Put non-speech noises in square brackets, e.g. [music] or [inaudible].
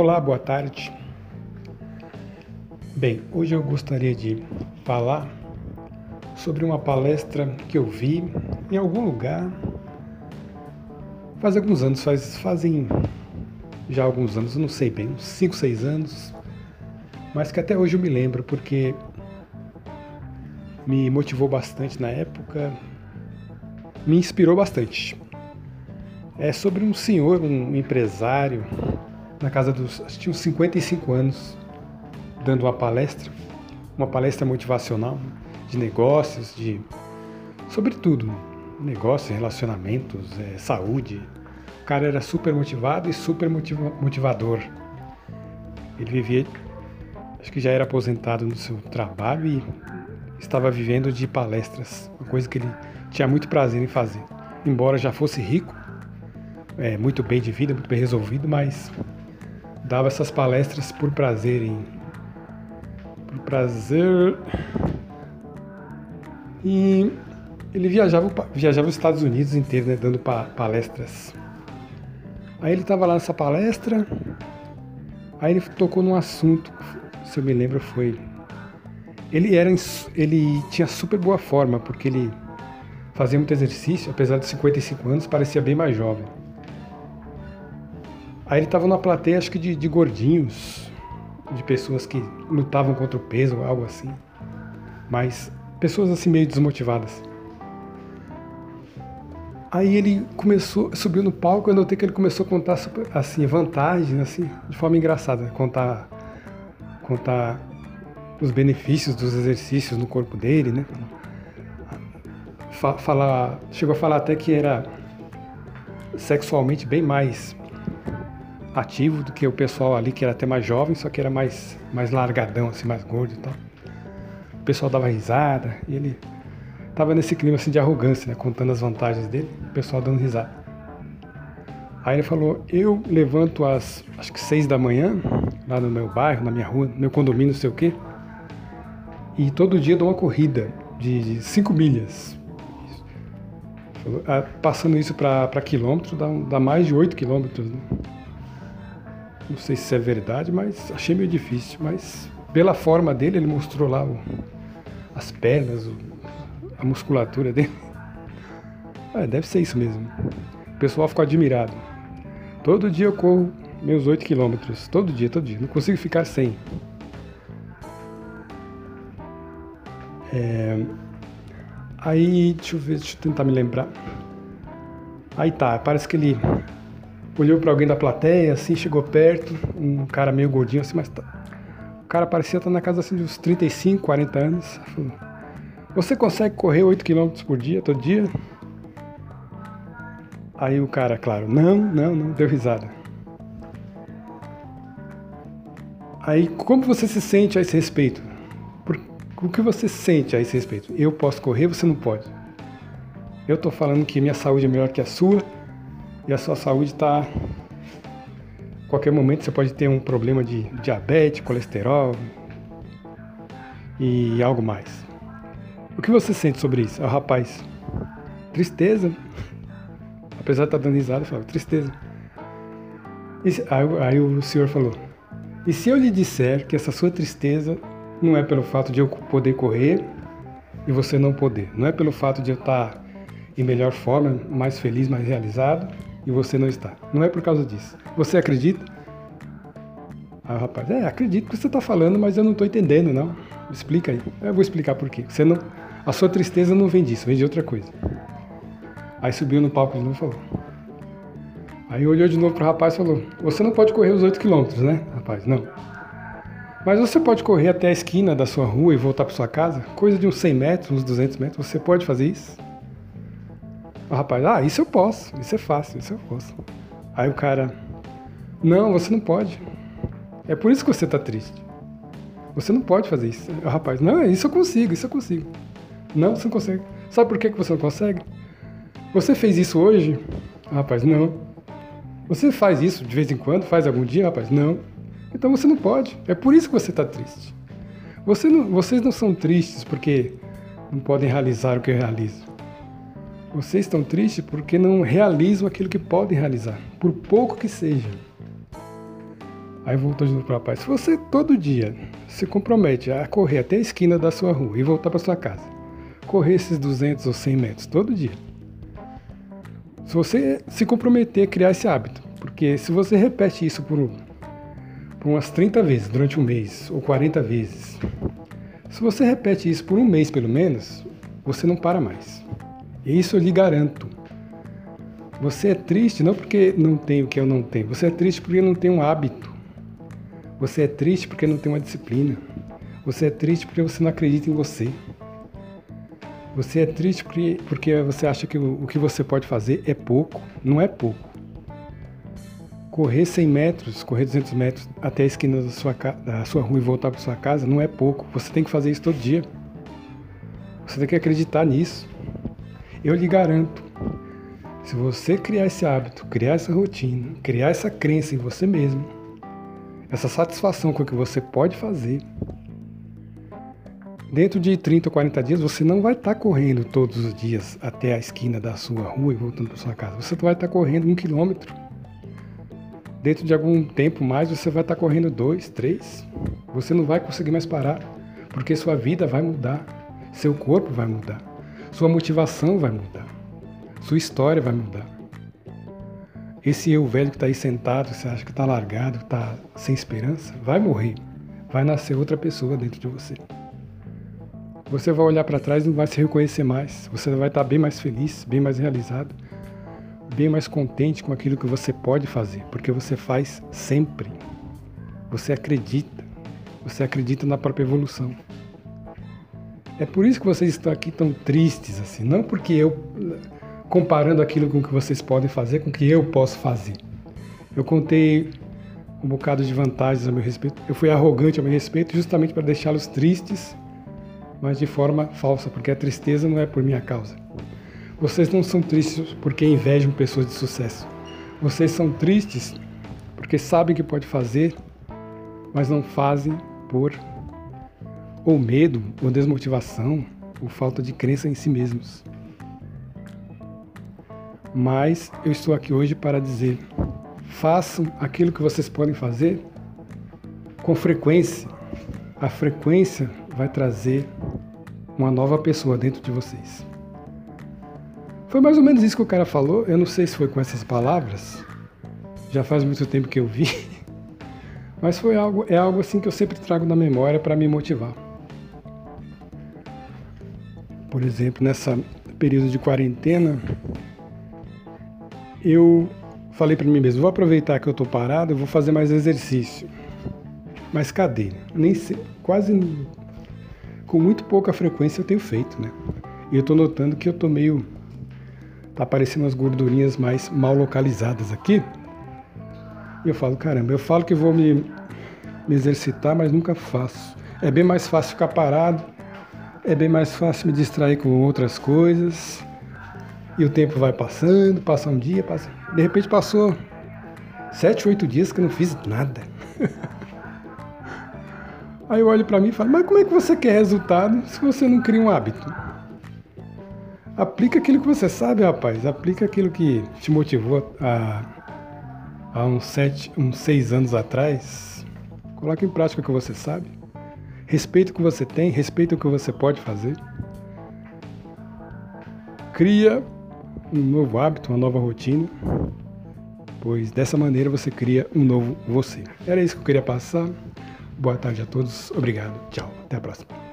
Olá, boa tarde. Bem, hoje eu gostaria de falar sobre uma palestra que eu vi em algum lugar faz alguns anos, faz, fazem já alguns anos, não sei bem, uns 5, 6 anos, mas que até hoje eu me lembro porque me motivou bastante na época, me inspirou bastante. É sobre um senhor, um empresário, na casa dos, acho que uns 55 anos, dando uma palestra, uma palestra motivacional de negócios, de sobre tudo, negócios, relacionamentos, é, saúde. O cara era super motivado e super motiva, motivador. Ele vivia, acho que já era aposentado no seu trabalho e estava vivendo de palestras, uma coisa que ele tinha muito prazer em fazer. Embora já fosse rico, é, muito bem de vida, muito bem resolvido, mas dava essas palestras por prazer em por prazer. E ele viajava viajava os Estados Unidos inteiro né, dando palestras. Aí ele estava lá nessa palestra aí ele tocou num assunto se eu me lembro foi ele era ele tinha super boa forma porque ele fazia muito exercício apesar de 55 anos parecia bem mais jovem Aí ele estava numa plateia, acho que de, de, gordinhos, de pessoas que lutavam contra o peso, algo assim. Mas pessoas assim meio desmotivadas. Aí ele começou, subiu no palco, eu notei que ele começou a contar assim vantagens, assim, de forma engraçada, contar, contar os benefícios dos exercícios no corpo dele, né? Falar, chegou a falar até que era sexualmente bem mais ativo do que o pessoal ali que era até mais jovem, só que era mais, mais largadão, assim, mais gordo e tal. O pessoal dava risada e ele tava nesse clima assim de arrogância, né, contando as vantagens dele, o pessoal dando risada. Aí ele falou: Eu levanto às acho que seis da manhã, lá no meu bairro, na minha rua, no meu condomínio, não sei o quê, e todo dia dou uma corrida de 5 milhas. Ah, passando isso para quilômetro, dá, dá mais de 8 quilômetros. Né? Não sei se é verdade, mas achei meio difícil. Mas pela forma dele, ele mostrou lá o, as pernas, o, a musculatura dele. É, [laughs] deve ser isso mesmo. O pessoal ficou admirado. Todo dia eu corro meus 8 quilômetros. Todo dia, todo dia. Não consigo ficar sem. É... Aí, deixa eu ver, deixa eu tentar me lembrar. Aí tá, parece que ele olhou para alguém da plateia, assim, chegou perto, um cara meio gordinho assim, mas tá. o cara parecia estar na casa assim de uns 35, 40 anos. Falou, Você consegue correr 8 km por dia, todo dia? Aí o cara, claro, não, não, não, deu risada. Aí, como você se sente a esse respeito? Por, o que você sente a esse respeito? Eu posso correr, você não pode. Eu estou falando que minha saúde é melhor que a sua, e a sua saúde está. Qualquer momento você pode ter um problema de diabetes, colesterol e algo mais. O que você sente sobre isso? Ah, rapaz, tristeza. Apesar de estar tá dando risada, eu falo, tristeza. Se, aí, aí o senhor falou: E se eu lhe disser que essa sua tristeza não é pelo fato de eu poder correr e você não poder, não é pelo fato de eu estar tá em melhor forma, mais feliz, mais realizado, e você não está. Não é por causa disso. Você acredita? Aí o rapaz, é, acredito que você está falando, mas eu não estou entendendo, não. Explica aí. Eu vou explicar por quê. Você não, a sua tristeza não vem disso, vem de outra coisa. Aí subiu no palco de novo e falou. Aí olhou de novo para o rapaz e falou: Você não pode correr os 8 quilômetros, né, rapaz? Não. Mas você pode correr até a esquina da sua rua e voltar para sua casa? Coisa de uns 100 metros, uns 200 metros. Você pode fazer isso? O rapaz, ah, isso eu posso, isso é fácil, isso eu posso. Aí o cara, não, você não pode. É por isso que você está triste. Você não pode fazer isso. O rapaz, não, isso eu consigo, isso eu consigo. Não, você não consegue. Sabe por que você não consegue? Você fez isso hoje? Rapaz, não. Você faz isso de vez em quando? Faz algum dia? Rapaz, não. Então você não pode. É por isso que você está triste. Você não, vocês não são tristes porque não podem realizar o que eu realizo. Vocês estão tristes porque não realizam aquilo que podem realizar, por pouco que seja. Aí voltou de novo para o rapaz. Se você todo dia se compromete a correr até a esquina da sua rua e voltar para sua casa, correr esses 200 ou 100 metros todo dia, se você se comprometer a criar esse hábito, porque se você repete isso por, por umas 30 vezes durante um mês ou 40 vezes, se você repete isso por um mês pelo menos, você não para mais. Isso eu lhe garanto. Você é triste não porque não tem o que eu não tenho, você é triste porque não tem um hábito. Você é triste porque não tem uma disciplina. Você é triste porque você não acredita em você. Você é triste porque, porque você acha que o, o que você pode fazer é pouco. Não é pouco. Correr 100 metros, correr 200 metros até a esquina da sua, da sua rua e voltar para sua casa não é pouco. Você tem que fazer isso todo dia. Você tem que acreditar nisso. Eu lhe garanto, se você criar esse hábito, criar essa rotina, criar essa crença em você mesmo, essa satisfação com o que você pode fazer, dentro de 30 ou 40 dias você não vai estar tá correndo todos os dias até a esquina da sua rua e voltando para sua casa. Você vai estar tá correndo um quilômetro. Dentro de algum tempo mais você vai estar tá correndo dois, três. Você não vai conseguir mais parar, porque sua vida vai mudar, seu corpo vai mudar, sua motivação vai mudar, sua história vai mudar. Esse eu velho que está aí sentado, você acha que está largado, está sem esperança, vai morrer. Vai nascer outra pessoa dentro de você. Você vai olhar para trás e não vai se reconhecer mais. Você vai estar tá bem mais feliz, bem mais realizado, bem mais contente com aquilo que você pode fazer, porque você faz sempre. Você acredita. Você acredita na própria evolução. É por isso que vocês estão aqui tão tristes assim, não porque eu comparando aquilo com o que vocês podem fazer com o que eu posso fazer. Eu contei um bocado de vantagens a meu respeito. Eu fui arrogante a meu respeito justamente para deixá-los tristes, mas de forma falsa, porque a tristeza não é por minha causa. Vocês não são tristes porque invejam pessoas de sucesso. Vocês são tristes porque sabem que pode fazer, mas não fazem por ou medo, ou desmotivação, ou falta de crença em si mesmos. Mas eu estou aqui hoje para dizer: façam aquilo que vocês podem fazer com frequência. A frequência vai trazer uma nova pessoa dentro de vocês. Foi mais ou menos isso que o cara falou. Eu não sei se foi com essas palavras. Já faz muito tempo que eu vi. [laughs] Mas foi algo, é algo assim que eu sempre trago na memória para me motivar. Por exemplo, nessa período de quarentena, eu falei para mim mesmo, vou aproveitar que eu estou parado, eu vou fazer mais exercício. Mas cadê? Nem sei, quase com muito pouca frequência eu tenho feito, né? E eu estou notando que eu tô meio tá aparecendo umas gordurinhas mais mal localizadas aqui. E eu falo, caramba, eu falo que vou me, me exercitar, mas nunca faço. É bem mais fácil ficar parado, é bem mais fácil me distrair com outras coisas. E o tempo vai passando, passa um dia, passa. De repente passou sete, oito dias que eu não fiz nada. [laughs] Aí eu olho para mim e falo, mas como é que você quer resultado se você não cria um hábito? Aplica aquilo que você sabe, rapaz. Aplica aquilo que te motivou há, há uns, sete, uns seis anos atrás. Coloque em prática o que você sabe. Respeita o que você tem, respeita o que você pode fazer. Cria um novo hábito, uma nova rotina, pois dessa maneira você cria um novo você. Era isso que eu queria passar. Boa tarde a todos, obrigado, tchau, até a próxima.